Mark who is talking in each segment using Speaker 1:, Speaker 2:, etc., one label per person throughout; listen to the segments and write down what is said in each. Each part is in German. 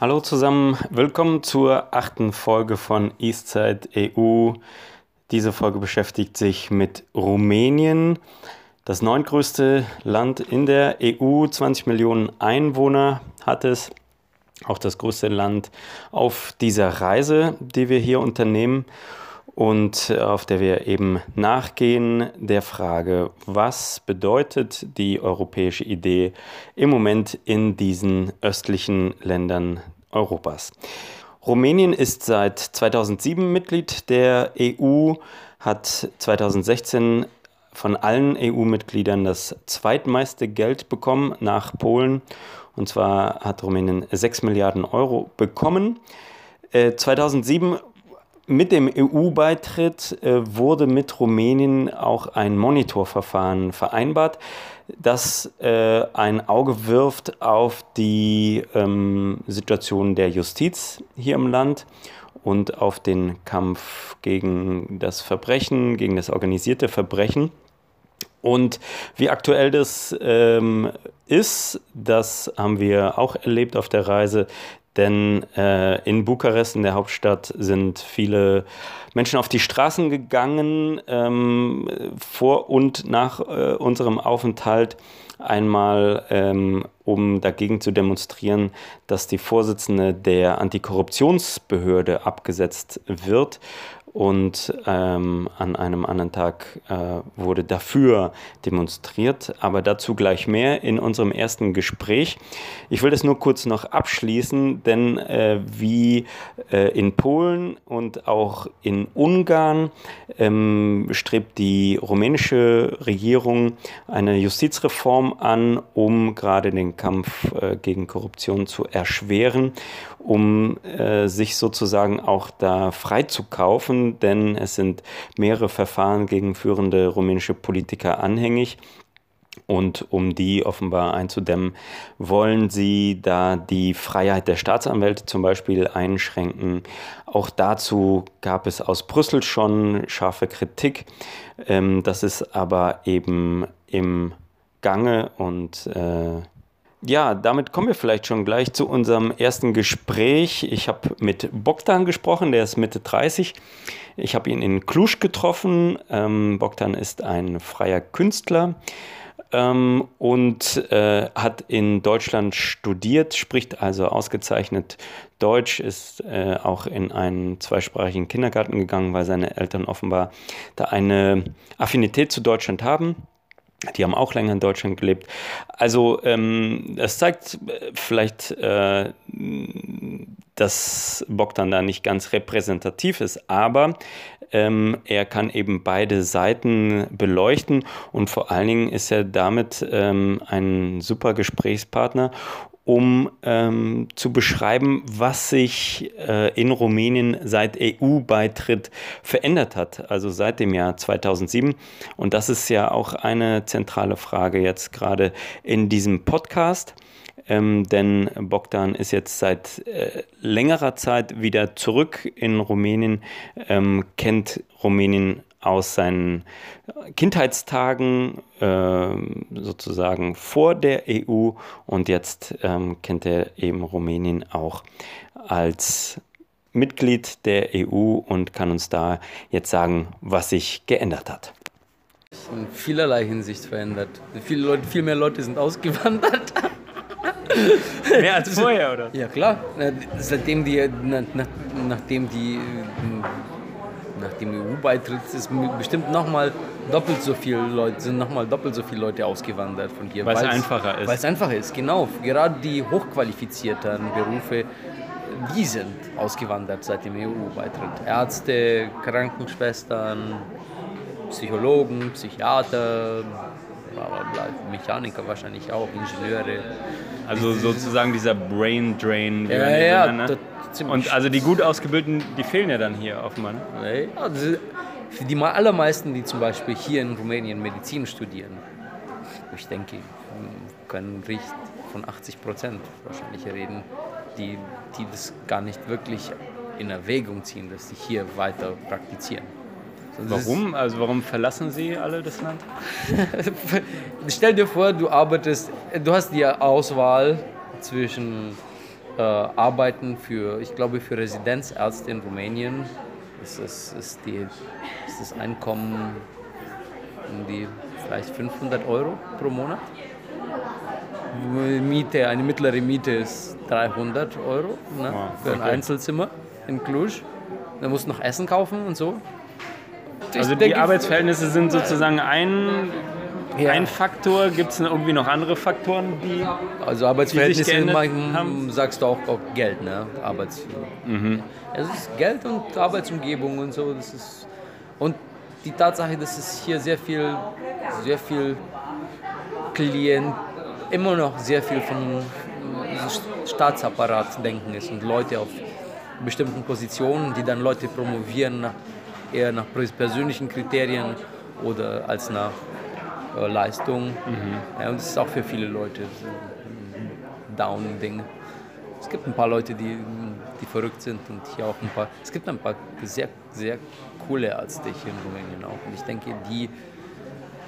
Speaker 1: Hallo zusammen, willkommen zur achten Folge von Eastside EU. Diese Folge beschäftigt sich mit Rumänien, das neuntgrößte Land in der EU, 20 Millionen Einwohner hat es, auch das größte Land auf dieser Reise, die wir hier unternehmen und auf der wir eben nachgehen der Frage, was bedeutet die europäische Idee im Moment in diesen östlichen Ländern Europas. Rumänien ist seit 2007 Mitglied der EU, hat 2016 von allen EU-Mitgliedern das zweitmeiste Geld bekommen nach Polen. Und zwar hat Rumänien 6 Milliarden Euro bekommen. 2007 äh, mit dem EU-Beitritt äh, wurde mit Rumänien auch ein Monitorverfahren vereinbart, das äh, ein Auge wirft auf die ähm, Situation der Justiz hier im Land und auf den Kampf gegen das Verbrechen, gegen das organisierte Verbrechen. Und wie aktuell das ähm, ist, das haben wir auch erlebt auf der Reise. Denn äh, in Bukarest, in der Hauptstadt, sind viele Menschen auf die Straßen gegangen, ähm, vor und nach äh, unserem Aufenthalt einmal, ähm, um dagegen zu demonstrieren, dass die Vorsitzende der Antikorruptionsbehörde abgesetzt wird und ähm, an einem anderen Tag äh, wurde dafür demonstriert, aber dazu gleich mehr in unserem ersten Gespräch. Ich will das nur kurz noch abschließen, denn äh, wie äh, in Polen und auch in Ungarn ähm, strebt die rumänische Regierung eine Justizreform an, um gerade den Kampf äh, gegen Korruption zu erschweren um äh, sich sozusagen auch da freizukaufen, denn es sind mehrere Verfahren gegen führende rumänische Politiker anhängig. Und um die offenbar einzudämmen, wollen sie da die Freiheit der Staatsanwälte zum Beispiel einschränken. Auch dazu gab es aus Brüssel schon scharfe Kritik. Ähm, das ist aber eben im Gange und äh, ja, damit kommen wir vielleicht schon gleich zu unserem ersten Gespräch. Ich habe mit Bogdan gesprochen, der ist Mitte 30. Ich habe ihn in Cluj getroffen. Ähm, Bogdan ist ein freier Künstler ähm, und äh, hat in Deutschland studiert, spricht also ausgezeichnet Deutsch, ist äh, auch in einen zweisprachigen Kindergarten gegangen, weil seine Eltern offenbar da eine Affinität zu Deutschland haben. Die haben auch länger in Deutschland gelebt. Also ähm, das zeigt äh, vielleicht, äh, dass Bogdan da nicht ganz repräsentativ ist, aber ähm, er kann eben beide Seiten beleuchten und vor allen Dingen ist er damit ähm, ein super Gesprächspartner um ähm, zu beschreiben, was sich äh, in Rumänien seit EU-Beitritt verändert hat, also seit dem Jahr 2007. Und das ist ja auch eine zentrale Frage jetzt gerade in diesem Podcast. Ähm, denn Bogdan ist jetzt seit äh, längerer Zeit wieder zurück in Rumänien, ähm, kennt Rumänien aus seinen Kindheitstagen äh, sozusagen vor der EU und jetzt ähm, kennt er eben Rumänien auch als Mitglied der EU und kann uns da jetzt sagen, was sich geändert hat.
Speaker 2: In vielerlei Hinsicht verändert. Viele Leute, viel mehr Leute sind ausgewandert.
Speaker 1: Mehr als vorher, oder?
Speaker 2: Ja, klar. Seitdem die, nach, nachdem die nach dem EU-Beitritt ist bestimmt nochmal doppelt so viele Leute, sind nochmal doppelt so viele Leute ausgewandert von hier.
Speaker 1: Weil es einfacher ist.
Speaker 2: Weil es einfacher ist, genau. Gerade die hochqualifizierten Berufe, die sind ausgewandert seit dem EU-Beitritt. Ärzte, Krankenschwestern, Psychologen, Psychiater, Mechaniker wahrscheinlich auch, Ingenieure.
Speaker 1: Also sozusagen dieser Brain Drain.
Speaker 2: Ja, ja, ja
Speaker 1: und also die gut ausgebildeten, die fehlen ja dann hier offenbar.
Speaker 2: Ne? Ja, für die allermeisten, die zum Beispiel hier in Rumänien Medizin studieren, ich denke, können Richt von 80 Prozent wahrscheinlich reden, die, die das gar nicht wirklich in Erwägung ziehen, dass sie hier weiter praktizieren.
Speaker 1: Warum? Also warum verlassen Sie alle das Land?
Speaker 2: Stell dir vor, du arbeitest, du hast die Auswahl zwischen äh, arbeiten für, ich glaube, für Residenzärzte in Rumänien ist, das, ist, die, ist das Einkommen um die vielleicht 500 Euro pro Monat. Miete, eine mittlere Miete ist 300 Euro ne, für ein Einzelzimmer in Cluj. Da musst du noch Essen kaufen und so.
Speaker 1: Also die Arbeitsverhältnisse sind sozusagen ein, ja. ein Faktor. Gibt es irgendwie noch andere Faktoren, die
Speaker 2: Also Arbeitsverhältnisse die haben? sagst du auch, auch Geld, ne? Arbeits mhm. Es ist Geld und Arbeitsumgebung und so. Das ist und die Tatsache, dass es hier sehr viel, sehr viel Klient, immer noch sehr viel von Staatsapparat denken ist und Leute auf bestimmten Positionen, die dann Leute promovieren, nach, eher nach persönlichen Kriterien oder als nach äh, Leistung. Mhm. Ja, und das ist auch für viele Leute so ein Down-Ding. Es gibt ein paar Leute, die, die verrückt sind und hier auch ein paar. Es gibt ein paar sehr, sehr coole Ärzte hier in Rumänien auch. Und ich denke, die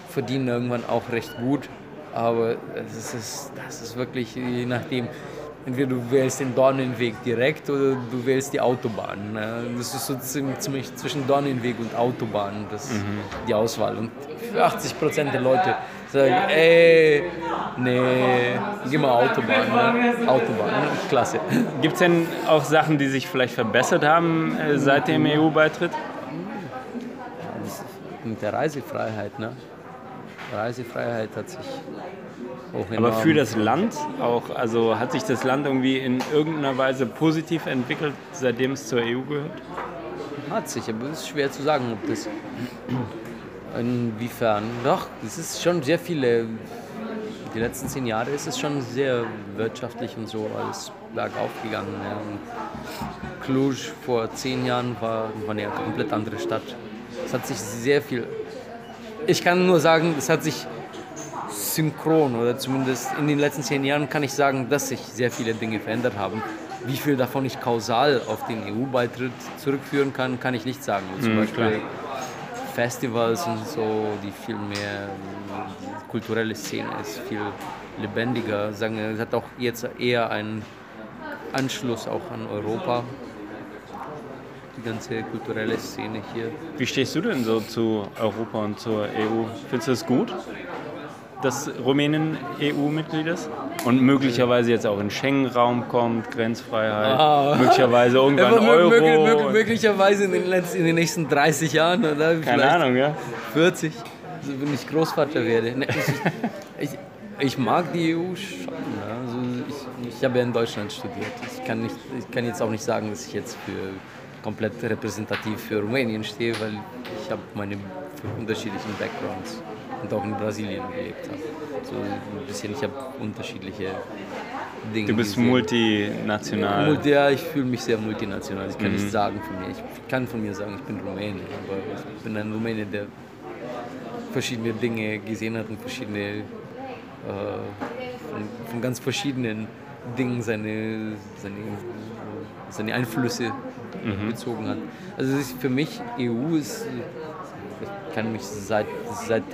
Speaker 2: verdienen irgendwann auch recht gut. Aber das ist, das ist wirklich, je nachdem, entweder du wählst den Dornenweg direkt oder du wählst die Autobahn. Ne? Das ist so ziemlich zwischen Dornenweg und Autobahn das, mhm. die Auswahl. Und für 80 Prozent der Leute sagen, ey, nee, geh mal Autobahn. Ne? Autobahn, ne? klasse.
Speaker 1: Gibt es denn auch Sachen, die sich vielleicht verbessert haben äh, seit dem EU-Beitritt?
Speaker 2: Mit der Reisefreiheit, ne? Reisefreiheit hat sich
Speaker 1: aber für das Land auch, also hat sich das Land irgendwie in irgendeiner Weise positiv entwickelt, seitdem es zur EU gehört?
Speaker 2: Hat sich, aber es ist schwer zu sagen, ob das inwiefern. Doch, es ist schon sehr viele, die letzten zehn Jahre ist es schon sehr wirtschaftlich und so alles bergauf gegangen. Ja. Cluj vor zehn Jahren war, war eine komplett andere Stadt. Es hat sich sehr viel. Ich kann nur sagen, es hat sich synchron oder zumindest in den letzten zehn Jahren kann ich sagen, dass sich sehr viele Dinge verändert haben. Wie viel davon ich kausal auf den EU-Beitritt zurückführen kann, kann ich nicht sagen. Zum mhm, Beispiel klar. Festivals und so, die viel mehr die kulturelle Szene ist, viel lebendiger. Sagen, es hat auch jetzt eher einen Anschluss auch an Europa die ganze kulturelle Szene hier.
Speaker 1: Wie stehst du denn so zu Europa und zur EU? Findest du es gut? Dass Rumänien EU-Mitglied ist und möglicherweise jetzt auch in den Schengen-Raum kommt, Grenzfreiheit, ah. möglicherweise irgendwann Euro. Möglich,
Speaker 2: möglicherweise in den, letzten, in den nächsten 30 Jahren oder
Speaker 1: Keine Ahnung, ja.
Speaker 2: 40, also wenn ich Großvater werde. Ne, ich, ich, ich, mag die EU schon. Ja. Also ich, ich habe ja in Deutschland studiert. Ich kann, nicht, ich kann jetzt auch nicht sagen, dass ich jetzt für komplett repräsentativ für Rumänien stehe, weil ich habe meine unterschiedlichen Backgrounds und auch in Brasilien gelebt habe. So ein bisschen, ich habe unterschiedliche Dinge.
Speaker 1: Du bist gesehen. multinational.
Speaker 2: Multi, ja, ich fühle mich sehr multinational. Ich kann mhm. nicht sagen von mir. Ich kann von mir sagen, ich bin Rumäne, aber ich bin ein Rumäne, der verschiedene Dinge gesehen hat und verschiedene äh, von, von, ganz verschiedenen Dingen seine, seine, seine Einflüsse mhm. bezogen hat. Also für mich EU ist ich kann mich seit, seit,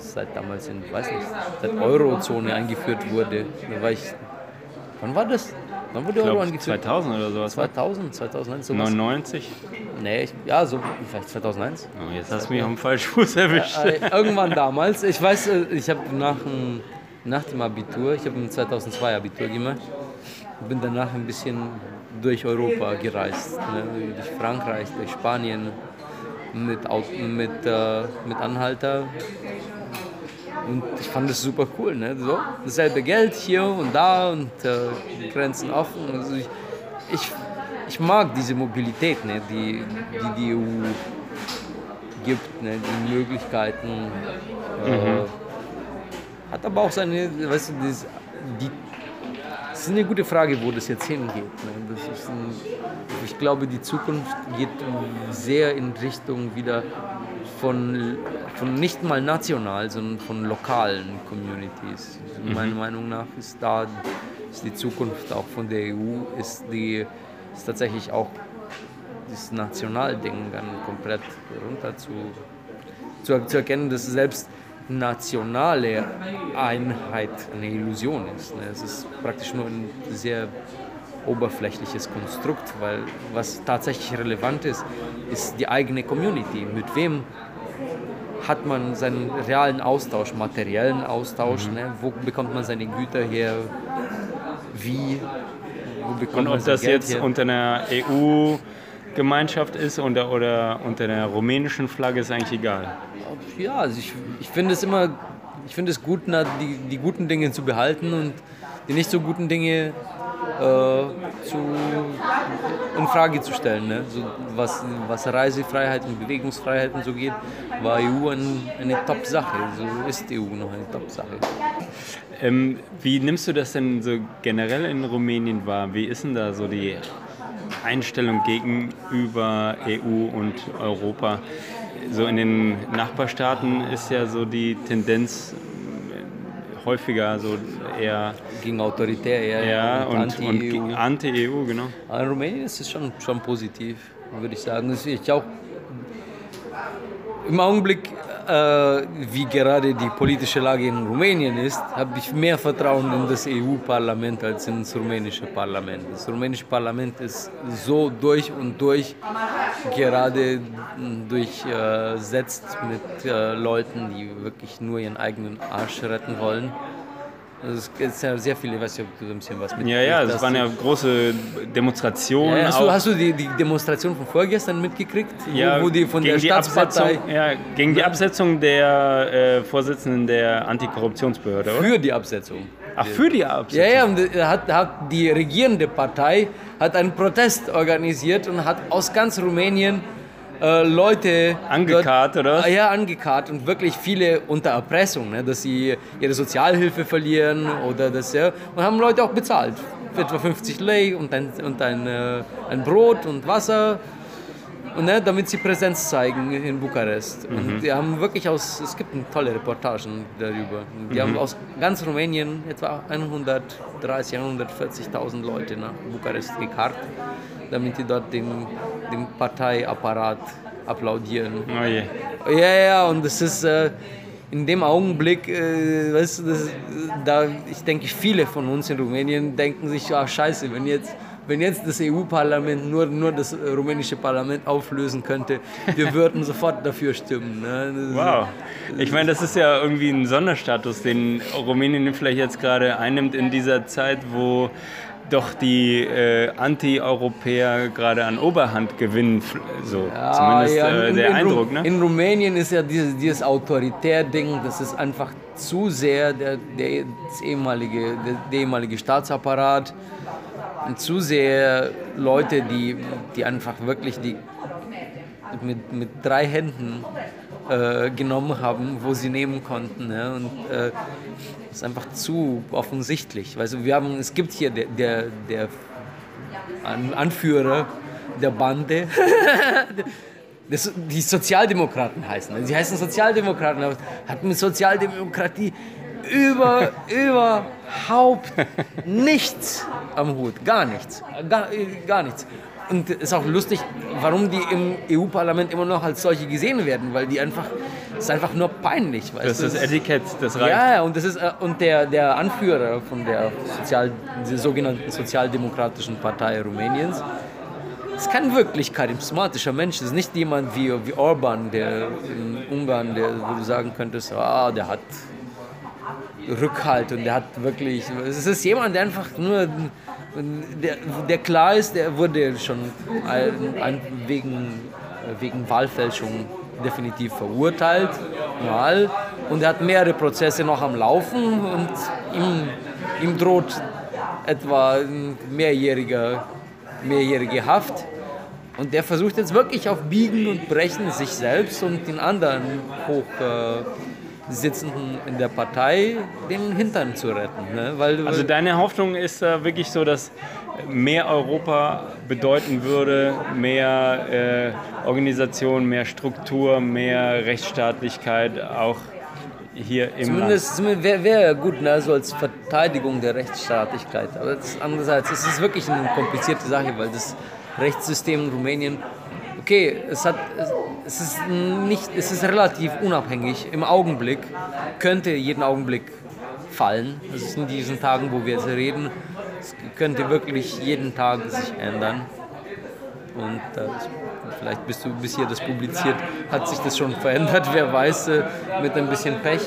Speaker 2: seit damals in, weiß nicht, seit Eurozone eingeführt wurde, da war ich, wann war das? Wann wurde
Speaker 1: Euro eingeführt? 2000 oder sowas.
Speaker 2: 2000, 2001 sowas.
Speaker 1: 99?
Speaker 2: Nee, ich, ja, so vielleicht 2001.
Speaker 1: Oh, jetzt hast du mich am falschen Fuß erwischt. Ja,
Speaker 2: äh, irgendwann damals. Ich weiß, äh, ich habe nach, nach dem Abitur, ich habe im 2002 Abitur gemacht, bin danach ein bisschen durch Europa gereist. Ne? Durch Frankreich, durch Spanien, mit, mit, äh, mit Anhalter. Und ich fand das super cool. Ne? So, dasselbe Geld hier und da und äh, Grenzen offen. Also ich, ich, ich mag diese Mobilität, ne? die, die die EU gibt, ne? die Möglichkeiten. Äh, mhm. Hat aber auch seine, weißt du, die ist eine gute Frage, wo das jetzt hingeht. Ne? Ein, ich glaube, die Zukunft geht sehr in Richtung wieder von, von nicht mal national, sondern von lokalen Communities. Mhm. Meiner Meinung nach ist da ist die Zukunft auch von der EU, ist, die, ist tatsächlich auch das Nationalding dann komplett runter zu, zu, zu erkennen, dass selbst nationale Einheit eine Illusion ist. Ne? Es ist praktisch nur ein sehr oberflächliches Konstrukt, weil was tatsächlich relevant ist, ist die eigene Community. Mit wem hat man seinen realen Austausch, materiellen Austausch, mhm. ne? wo bekommt man seine Güter her, wie,
Speaker 1: wo bekommt Und ob das Geld jetzt her? unter einer EU-Gemeinschaft ist oder, oder unter der rumänischen Flagge, ist eigentlich egal.
Speaker 2: Ja, also ich, ich finde es immer, ich finde es gut, die, die guten Dinge zu behalten und die nicht so guten Dinge äh, zu, in Frage zu stellen. Ne? So, was, was Reisefreiheit und Bewegungsfreiheit und so geht, war EU ein, eine Top-Sache. So ist EU noch eine Top-Sache.
Speaker 1: Ähm, wie nimmst du das denn so generell in Rumänien wahr? Wie ist denn da so die Einstellung gegenüber EU und Europa? So in den Nachbarstaaten ist ja so die Tendenz häufiger so eher
Speaker 2: gegen autoritär eher
Speaker 1: ja, und, anti-EU. Und anti-EU, genau.
Speaker 2: Aber in Rumänien ist es schon, schon positiv, würde ich sagen. Das auch im Augenblick, äh, wie gerade die politische Lage in Rumänien ist, habe ich mehr Vertrauen in das EU-Parlament als ins rumänische Parlament. Das rumänische Parlament ist so durch und durch gerade durchsetzt mit äh, Leuten, die wirklich nur ihren eigenen Arsch retten wollen. Also es gibt ja sehr viele, ich weiß nicht, ob du ein bisschen was
Speaker 1: mit. Ja, ja, es waren ja große Demonstrationen. Ja,
Speaker 2: hast, du, hast, du, die, die Demonstration von vorgestern mitgekriegt?
Speaker 1: Ja, wo, wo die von der Staatspartei. Ja, gegen die Absetzung der äh, Vorsitzenden der Antikorruptionsbehörde,
Speaker 2: oder? Für die Absetzung.
Speaker 1: Ach, für die Absetzung?
Speaker 2: Ja, ja, und hat, hat die regierende Partei hat einen Protest organisiert und hat aus ganz Rumänien äh, Leute
Speaker 1: angekarrt, dort, oder?
Speaker 2: Ja, angekarrt und wirklich viele unter Erpressung, ne, dass sie ihre Sozialhilfe verlieren oder das ja und haben Leute auch bezahlt, etwa 50 Lei und ein, und ein, äh, ein Brot und Wasser und, ne, damit sie Präsenz zeigen in Bukarest. Mhm. Und die haben wirklich aus, es gibt tolle Reportagen darüber. Die mhm. haben aus ganz Rumänien etwa 130, 140.000 Leute nach Bukarest gekarrt, damit die dort den, den Parteiapparat applaudieren.
Speaker 1: Oh je.
Speaker 2: Ja, ja, und das ist äh, in dem Augenblick, äh, weißt du, das, da, ich denke, viele von uns in Rumänien denken sich, ah, scheiße, wenn jetzt wenn jetzt das EU-Parlament nur, nur das rumänische Parlament auflösen könnte, wir würden sofort dafür stimmen. Ne?
Speaker 1: Wow. Ich meine, das ist ja irgendwie ein Sonderstatus, den Rumänien vielleicht jetzt gerade einnimmt in dieser Zeit, wo doch die äh, Anti-Europäer gerade an Oberhand gewinnen, so ja, zumindest ja, äh, der in, Eindruck.
Speaker 2: Ne? In Rumänien ist ja dieses, dieses Autoritär-Ding, das ist einfach zu sehr der, der, ehemalige, der, der ehemalige Staatsapparat zu sehr Leute, die, die einfach wirklich die mit, mit drei Händen äh, genommen haben, wo sie nehmen konnten. Ne? Und äh, das ist einfach zu offensichtlich. Also wir haben, es gibt hier der, der, der Anführer der Bande. Das, die Sozialdemokraten heißen. Sie heißen Sozialdemokraten, aber hat mit Sozialdemokratie über, überhaupt nichts am Hut. Gar nichts. Gar, gar nichts. Und es ist auch lustig, warum die im EU-Parlament immer noch als solche gesehen werden, weil die einfach, ist einfach nur peinlich.
Speaker 1: Das ist das Etikett, das reicht.
Speaker 2: Ja, und, das ist, äh, und der, der Anführer von der, Sozial, der sogenannten Sozialdemokratischen Partei Rumäniens, ist kein wirklich charismatischer Mensch. Das ist nicht jemand wie, wie Orban, der in Ungarn, der, wo du sagen könntest, ah, der hat Rückhalt und der hat wirklich, es ist jemand, der einfach nur, der, der klar ist, der wurde schon wegen, wegen Wahlfälschung definitiv verurteilt, mal, und er hat mehrere Prozesse noch am Laufen und ihm, ihm droht etwa mehrjährige, mehrjährige Haft. Und der versucht jetzt wirklich auf Biegen und Brechen sich selbst und den anderen hoch äh, Sitzenden in der Partei den Hintern zu retten. Ne?
Speaker 1: Weil, also deine Hoffnung ist äh, wirklich so, dass mehr Europa bedeuten würde, mehr äh, Organisation, mehr Struktur, mehr Rechtsstaatlichkeit auch hier im
Speaker 2: Zumindest, Land. Zumindest wäre wär gut, ne? so als Verteidigung der Rechtsstaatlichkeit. Aber andererseits ist es wirklich eine komplizierte Sache, weil das Rechtssystem in Rumänien okay, es, hat, es, ist nicht, es ist relativ unabhängig. Im Augenblick könnte jeden Augenblick fallen. Das ist in diesen Tagen, wo wir jetzt reden, es könnte wirklich jeden Tag sich ändern. Und äh, vielleicht bist du bis hier das publiziert, hat sich das schon verändert, wer weiß, äh, mit ein bisschen Pech.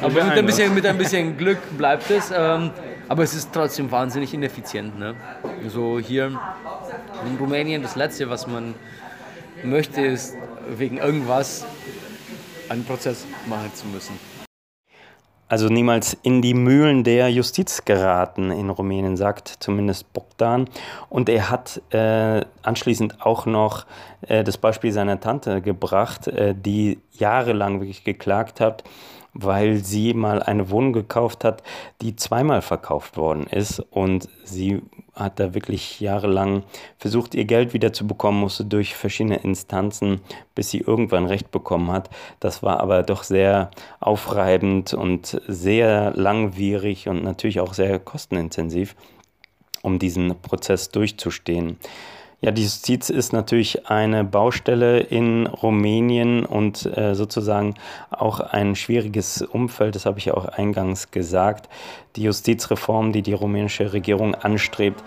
Speaker 2: Aber mit ein bisschen, mit ein bisschen Glück bleibt es. Ähm, aber es ist trotzdem wahnsinnig ineffizient. Ne? So hier in Rumänien, das Letzte, was man möchte, ist wegen irgendwas einen Prozess machen zu müssen
Speaker 1: also niemals in die Mühlen der Justiz geraten in Rumänien, sagt zumindest Bogdan. Und er hat äh, anschließend auch noch äh, das Beispiel seiner Tante gebracht, äh, die jahrelang wirklich geklagt hat, weil sie mal eine Wohnung gekauft hat, die zweimal verkauft worden ist und sie hat da wirklich jahrelang versucht, ihr Geld wieder zu bekommen, musste durch verschiedene Instanzen, bis sie irgendwann Recht bekommen hat. Das war aber doch sehr aufreibend und sehr langwierig und natürlich auch sehr kostenintensiv, um diesen Prozess durchzustehen. Ja, die Justiz ist natürlich eine Baustelle in Rumänien und äh, sozusagen auch ein schwieriges Umfeld, das habe ich ja auch eingangs gesagt. Die Justizreform, die die rumänische Regierung anstrebt,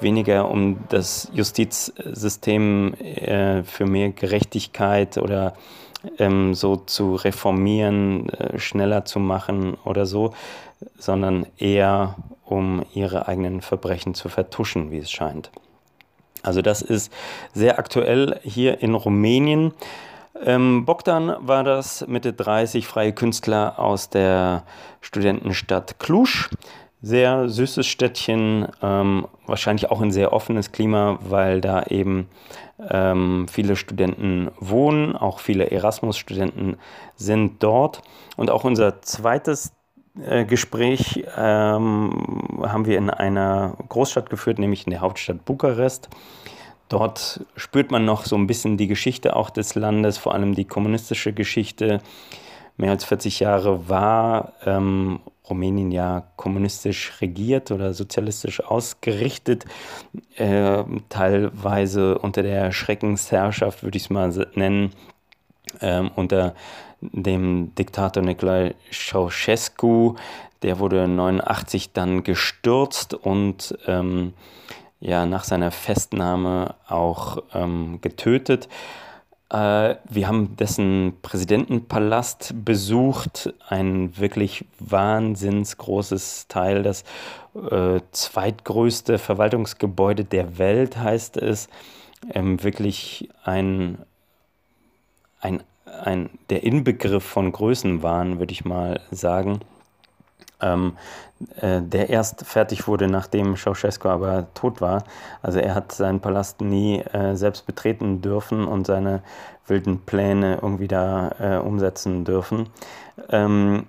Speaker 1: weniger um das Justizsystem äh, für mehr Gerechtigkeit oder ähm, so zu reformieren, äh, schneller zu machen oder so, sondern eher um ihre eigenen Verbrechen zu vertuschen, wie es scheint. Also das ist sehr aktuell hier in Rumänien. Ähm, Bogdan war das, Mitte 30, freie Künstler aus der Studentenstadt Cluj. Sehr süßes Städtchen, ähm, wahrscheinlich auch ein sehr offenes Klima, weil da eben ähm, viele Studenten wohnen, auch viele Erasmus-Studenten sind dort. Und auch unser zweites Gespräch ähm, haben wir in einer Großstadt geführt, nämlich in der Hauptstadt Bukarest. Dort spürt man noch so ein bisschen die Geschichte auch des Landes, vor allem die kommunistische Geschichte. Mehr als 40 Jahre war ähm, Rumänien ja kommunistisch regiert oder sozialistisch ausgerichtet, äh, teilweise unter der Schreckensherrschaft, würde ich es mal nennen, äh, unter dem Diktator Nicolae Ceausescu. Der wurde 1989 dann gestürzt und ähm, ja nach seiner Festnahme auch ähm, getötet. Äh, wir haben dessen Präsidentenpalast besucht, ein wirklich wahnsinns großes Teil, das äh, zweitgrößte Verwaltungsgebäude der Welt heißt es. Ähm, wirklich ein, ein ein, der Inbegriff von Größenwahn, würde ich mal sagen, ähm, äh, der erst fertig wurde, nachdem Ceausescu aber tot war. Also er hat seinen Palast nie äh, selbst betreten dürfen und seine wilden Pläne irgendwie da äh, umsetzen dürfen. Ähm,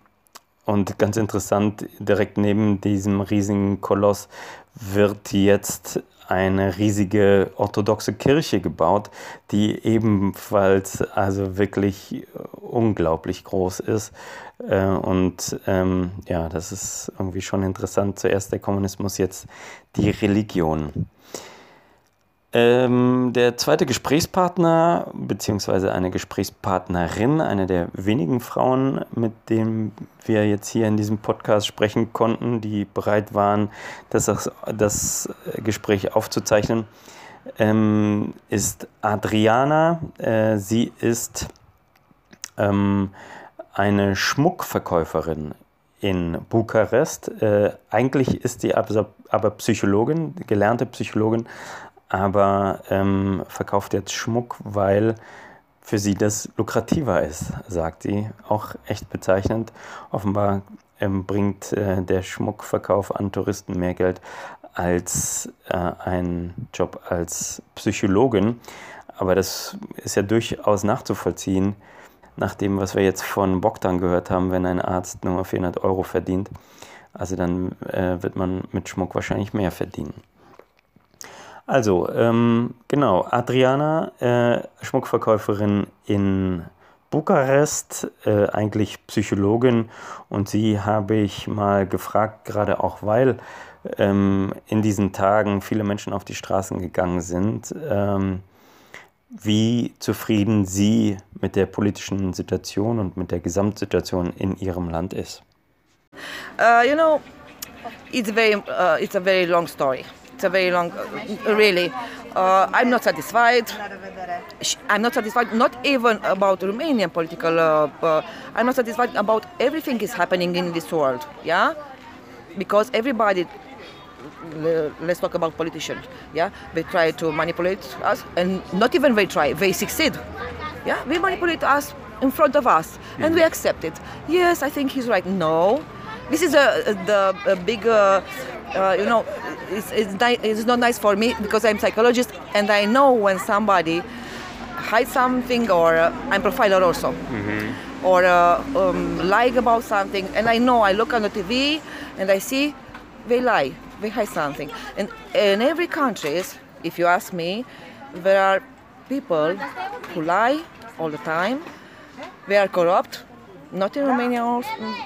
Speaker 1: und ganz interessant, direkt neben diesem riesigen Koloss wird jetzt eine riesige orthodoxe Kirche gebaut, die ebenfalls also wirklich unglaublich groß ist. Äh, und ähm, ja, das ist irgendwie schon interessant. Zuerst der Kommunismus, jetzt die Religion. Ähm, der zweite Gesprächspartner, beziehungsweise eine Gesprächspartnerin, eine der wenigen Frauen, mit denen wir jetzt hier in diesem Podcast sprechen konnten, die bereit waren, das, das Gespräch aufzuzeichnen, ähm, ist Adriana. Äh, sie ist ähm, eine Schmuckverkäuferin in Bukarest. Äh, eigentlich ist sie aber, aber Psychologin, gelernte Psychologin, aber ähm, verkauft jetzt Schmuck, weil für sie das lukrativer ist, sagt sie. Auch echt bezeichnend. Offenbar ähm, bringt äh, der Schmuckverkauf an Touristen mehr Geld als äh, ein Job als Psychologin. Aber das ist ja durchaus nachzuvollziehen, nach dem, was wir jetzt von Bogdan gehört haben, wenn ein Arzt nur 400 Euro verdient. Also dann äh, wird man mit Schmuck wahrscheinlich mehr verdienen. Also, ähm, genau, Adriana, äh, Schmuckverkäuferin in Bukarest, äh, eigentlich Psychologin und sie habe ich mal gefragt, gerade auch weil ähm, in diesen Tagen viele Menschen auf die Straßen gegangen sind, ähm, wie zufrieden sie mit der politischen Situation und mit der Gesamtsituation in ihrem Land ist.
Speaker 3: Uh, you know, it's very uh, it's a very long story. It's a very long, really. Uh, I'm not satisfied. I'm not satisfied. Not even about Romanian political. Uh, uh, I'm not satisfied about everything is happening in this world. Yeah, because everybody. Let's talk about politicians. Yeah, they try to manipulate us, and not even they try. They succeed. Yeah, they manipulate us in front of us, and we accept it. Yes, I think he's right. No, this is a, the a big, uh, uh, you know, it's, it's, ni- it's not nice for me because I'm psychologist and I know when somebody hides something or uh, I'm profiler also, or uh, um, lie about something, and I know I look on the TV and I see they lie, they hide something, and in every countries, if you ask me, there are people who lie all the time. They are corrupt, not in Romania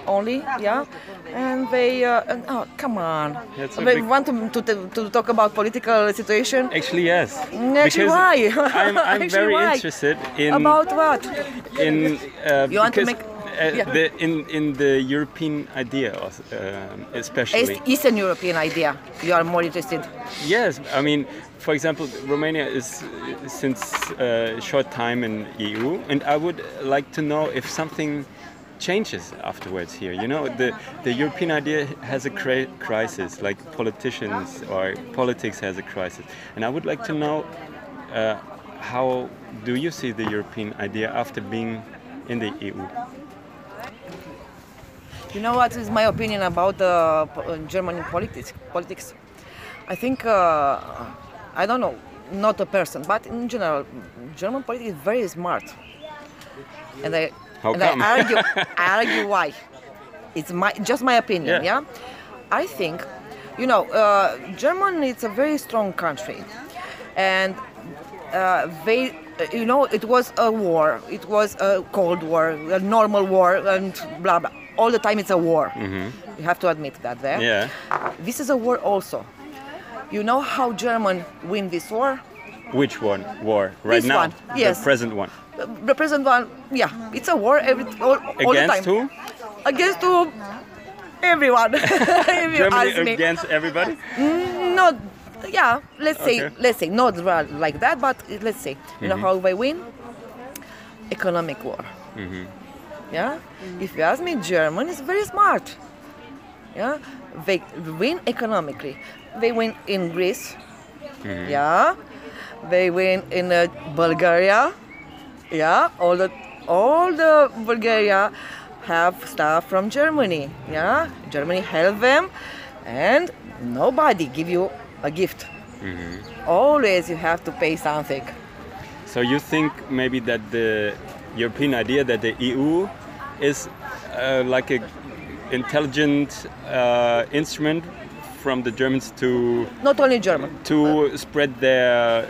Speaker 3: only, yeah. And they, uh, and- oh, come on.
Speaker 1: That's
Speaker 3: they
Speaker 1: big-
Speaker 3: want to, to, to talk about political situation.
Speaker 1: Actually, yes.
Speaker 3: Actually, why?
Speaker 1: I'm, I'm
Speaker 3: Actually,
Speaker 1: very
Speaker 3: why?
Speaker 1: interested in
Speaker 3: About what?
Speaker 1: in uh,
Speaker 3: You want to make-
Speaker 1: uh,
Speaker 3: yeah.
Speaker 1: the, in in the European idea, uh, especially.
Speaker 3: Eastern European idea. You are more interested.
Speaker 1: Yes, I mean, for example, Romania is uh, since a short time in EU, and I would like to know if something changes afterwards here. You know, the the European idea has a cri- crisis, like politicians or politics has a crisis, and I would like to know uh, how do you see the European idea after being in the EU?
Speaker 3: You know what is my opinion about uh, German politics? Politics. I think uh, I don't know, not a person, but in general, German politics is very smart. And I
Speaker 1: How
Speaker 3: and
Speaker 1: come?
Speaker 3: I argue, argue why. It's my just my opinion.
Speaker 1: Yeah.
Speaker 3: Yeah. I think, you know, uh, German is a very strong country, and uh, they, uh, you know, it was a war. It was a cold war, a normal war, and blah blah. All the time, it's a war. You have to admit that. There.
Speaker 1: Yeah.
Speaker 3: This is a war also. You know how German win this war?
Speaker 1: Which one? War right
Speaker 3: This
Speaker 1: now?
Speaker 3: one, yes.
Speaker 1: The present one.
Speaker 3: Uh, The present one, yeah, it's a war every all, all the
Speaker 1: Against
Speaker 3: time.
Speaker 1: who?
Speaker 3: Against who? Everyone. if you ask
Speaker 1: Germany
Speaker 3: me.
Speaker 1: against everybody.
Speaker 3: not yeah let's say
Speaker 1: Okay.
Speaker 3: let's say not ra- like that but let's say you know how they win economic war yeah if you ask me german is very smart yeah they win economically they win in greece yeah they win in uh, bulgaria yeah all the all the bulgaria have stuff from germany. Yeah germany help them and nobody give you a gift. Always you have to pay something.
Speaker 1: So you think maybe that the European idea that the EU is uh, like a intelligent uh, instrument from the Germans to
Speaker 3: not only german.
Speaker 1: to spread their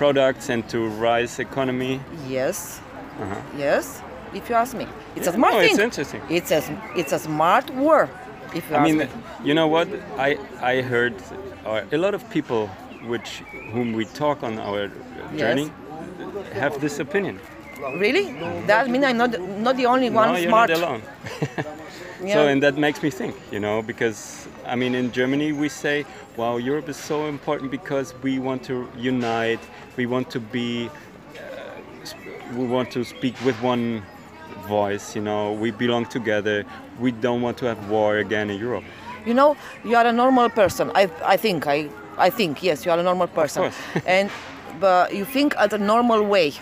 Speaker 1: products and to rise economy?
Speaker 3: yes
Speaker 1: Uh-huh.
Speaker 3: yes if you ask me it's a smart
Speaker 1: no,
Speaker 3: thing
Speaker 1: it's interesting.
Speaker 3: it's a it's a smart war if you
Speaker 1: I
Speaker 3: ask
Speaker 1: mean,
Speaker 3: me
Speaker 1: you know what? I I heard uh, a lot of people which whom we talk on our journey have this opinion.
Speaker 3: really that means i'm not not the only one
Speaker 1: no, you're
Speaker 3: smart
Speaker 1: not alone.
Speaker 3: Yeah.
Speaker 1: So, and that makes me think, you know, because I mean, in Germany we say, wow, Europe is so important because we want to unite, we want to be, uh, we want to speak with one voice, you know, we belong together, we don't want to have war again in Europe.
Speaker 3: you know you are a normal person i i think i i think yes you are a normal person of
Speaker 1: course.
Speaker 3: and but you think at a normal way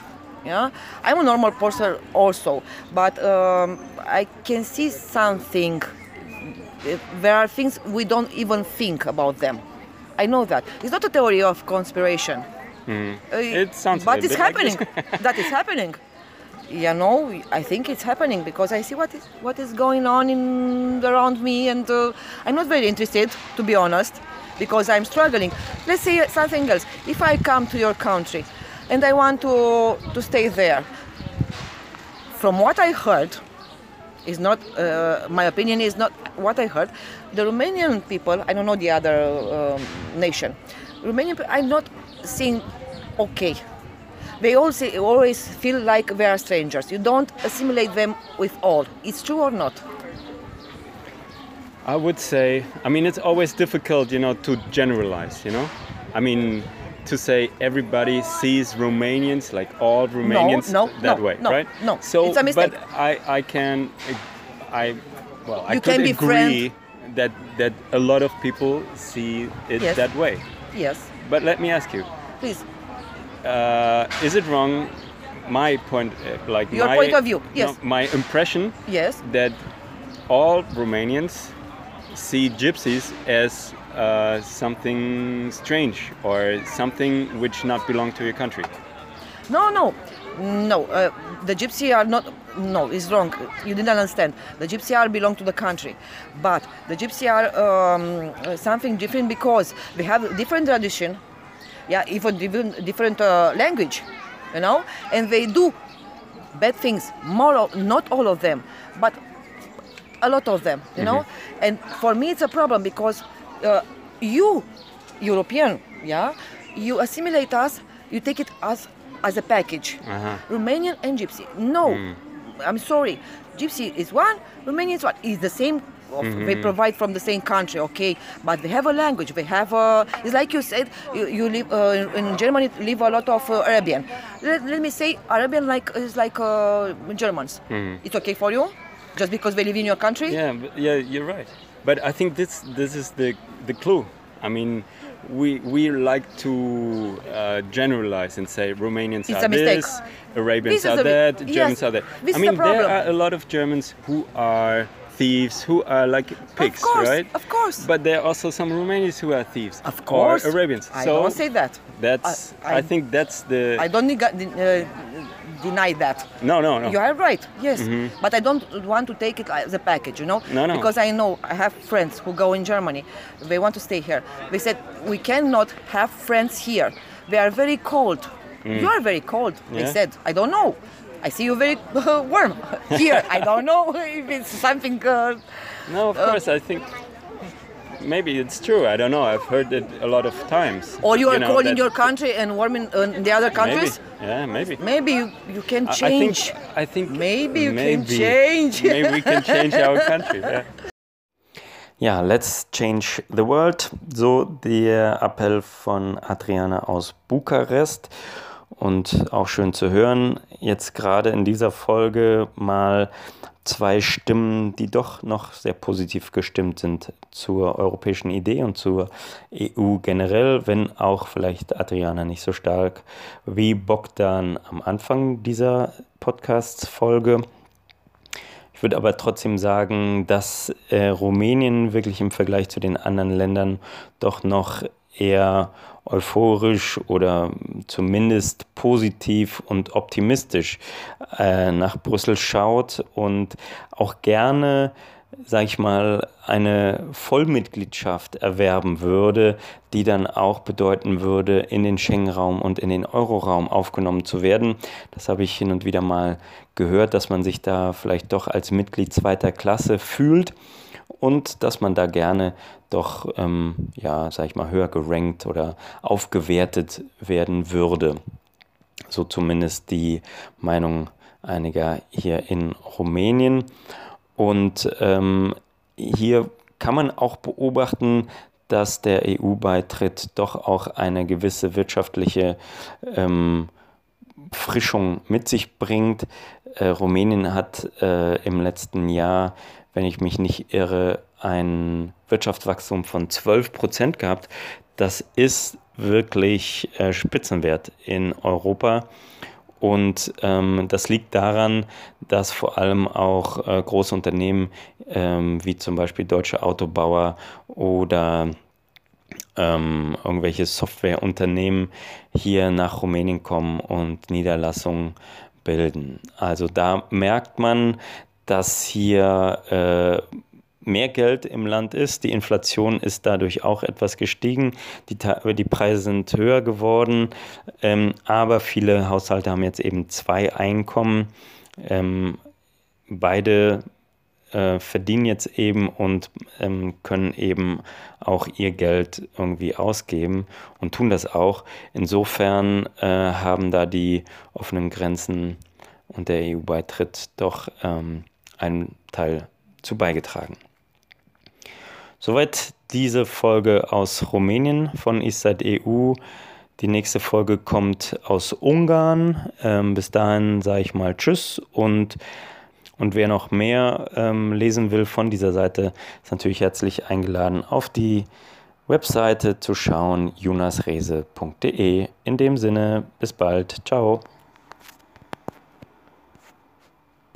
Speaker 3: yeah i'm a normal person also but um, i can see something. There are things we don't even think about them. I know that. It's not a theory of conspiration. Uh,
Speaker 1: It sounds
Speaker 3: but it's
Speaker 1: like
Speaker 3: happening.
Speaker 1: This.
Speaker 3: that is happening. You know i think it's happening because i see what is what is going on in around me and uh, i'm not very interested to be honest because i'm struggling. Let's say something else. If i come to your country and i want to to stay there from what i heard is not uh, my opinion is not what i heard. The romanian people i don't know the other um, nation romanian people i'm not seeing okay. They all say, always feel like they are strangers. You don't assimilate them with all. It's true or not?
Speaker 4: I would say, I mean, it's always difficult, you know, to generalize, you know? I mean, to say everybody sees Romanians, like all Romanians,
Speaker 3: no,
Speaker 4: that
Speaker 3: no,
Speaker 4: way,
Speaker 3: no,
Speaker 4: right?
Speaker 3: no.
Speaker 4: So,
Speaker 3: It's a mistake.
Speaker 4: but I, I can, I, well, I
Speaker 3: You
Speaker 4: could
Speaker 3: can be
Speaker 4: agree that that a lot of people see it
Speaker 3: Yes.
Speaker 4: that way.
Speaker 3: Yes,
Speaker 4: But let me ask you,
Speaker 3: please.
Speaker 4: uh, is it wrong? My point, uh, like
Speaker 3: Your
Speaker 4: my,
Speaker 3: point of view,
Speaker 4: no,
Speaker 3: yes.
Speaker 4: my impression
Speaker 3: Yes.
Speaker 4: that all Romanians see gypsies as uh, something strange or something which not belong to your country.
Speaker 3: No, no, no. Uh, the gypsy are not. No, it's wrong. You didn't understand. The gypsy are belong to the country, but the gypsy are um, something different because we have different tradition. Yeah, even different different uh, language, you know, and they do bad things. More, of, not all of them, but a lot of them, you know. And for me, it's a problem because uh, you, European, yeah, you assimilate us. You take it as as a package.
Speaker 4: Uh-huh.
Speaker 3: Romanian and Gypsy. No, I'm sorry. Gypsy is one. Romanian is one. Is the same. Of, They provide from the same country, okay, but they have a language. They have a. It's like you said. You, you live uh, in, Germany. Live a lot of uh, Arabian. Let, let me say Arabian like is like uh, Germans. It's okay for you, just because they live in your country.
Speaker 4: Yeah, yeah, you're right. But I think this this is the the clue. I mean, we we like to uh, generalize and say Romanians
Speaker 3: It's
Speaker 4: are this, Arabians
Speaker 3: This
Speaker 4: are that,
Speaker 3: yes,
Speaker 4: Germans are that. I mean, there are a lot of Germans who are thieves, who are like pigs,
Speaker 3: course,
Speaker 4: right?
Speaker 3: of course.
Speaker 4: But there are also some Romanians who are thieves.
Speaker 3: Of course.
Speaker 4: Or Arabians.
Speaker 3: I
Speaker 4: so
Speaker 3: don't say that.
Speaker 4: That's.
Speaker 3: I-
Speaker 4: I,
Speaker 3: I-
Speaker 4: think that's the.
Speaker 3: I don't neg- uh, deny that.
Speaker 4: no, no, no.
Speaker 3: You are right, yes. Mm-hmm. But I don't want to take it as a package, you know?
Speaker 4: No, no.
Speaker 3: Because I know I have friends who go in Germany. They want to stay here. They said, we cannot have friends here. They are very cold. Mm. You are very cold, they said. I don't know. I see you very warm here. I don't know if it's something. Uh,
Speaker 4: No, of uh, course. I think maybe it's true. I don't know. I've heard it a lot of times.
Speaker 3: or you are
Speaker 4: know,
Speaker 3: cold in your country and warm in, uh, in the other countries.
Speaker 4: Maybe. Yeah, maybe.
Speaker 3: Maybe you, you can change.
Speaker 4: I think. I think
Speaker 3: Maybe you can
Speaker 4: maybe-
Speaker 3: change.
Speaker 4: maybe we can change our country. Yeah.
Speaker 1: Ja, let's change the world. So der Appell von Adriana aus Bukarest. Und auch schön zu hören, jetzt gerade in dieser Folge mal zwei Stimmen, die doch noch sehr positiv gestimmt sind zur europäischen Idee und zur EU generell, wenn auch vielleicht Adriana nicht so stark wie Bogdan am Anfang dieser Podcast-Folge. Ich würde aber trotzdem sagen, dass äh, Rumänien wirklich im Vergleich zu den anderen Ländern doch noch eher euphorisch oder zumindest positiv und optimistisch äh, nach Brüssel schaut und auch gerne, sag ich mal, eine Vollmitgliedschaft erwerben würde, die dann auch bedeuten würde, in den Schengen-Raum und in den Euroraum aufgenommen zu werden. Das habe ich hin und wieder mal gehört, dass man sich da vielleicht doch als Mitglied zweiter Klasse fühlt und dass man da gerne doch, ähm, ja, sag ich mal, höher gerankt oder aufgewertet werden würde. So zumindest die Meinung einiger hier in Rumänien. Und ähm, hier kann man auch beobachten, dass der EU-Beitritt doch auch eine gewisse wirtschaftliche ähm, Frischung mit sich bringt. Äh, Rumänien hat äh, im letzten Jahr, wenn ich mich nicht irre, ein Wirtschaftswachstum von 12 Prozent gehabt. Das ist wirklich äh, Spitzenwert in Europa. Und ähm, das liegt daran, dass vor allem auch äh, große Unternehmen ähm, wie zum Beispiel deutsche Autobauer oder ähm, irgendwelche Softwareunternehmen hier nach Rumänien kommen und Niederlassungen bilden. Also da merkt man, dass hier äh, mehr Geld im Land ist. Die Inflation ist dadurch auch etwas gestiegen. Die, die Preise sind höher geworden. Ähm, aber viele Haushalte haben jetzt eben zwei Einkommen. Ähm, beide äh, verdienen jetzt eben und ähm, können eben auch ihr Geld irgendwie ausgeben und tun das auch. Insofern äh, haben da die offenen Grenzen und der EU-Beitritt doch ähm, einen Teil zu beigetragen. Soweit diese Folge aus Rumänien von Eastside EU. Die nächste Folge kommt aus Ungarn. Ähm, bis dahin sage ich mal Tschüss und, und wer noch mehr ähm, lesen will von dieser Seite, ist natürlich herzlich eingeladen, auf die Webseite zu schauen, jonasrese.de. In dem Sinne, bis bald. Ciao.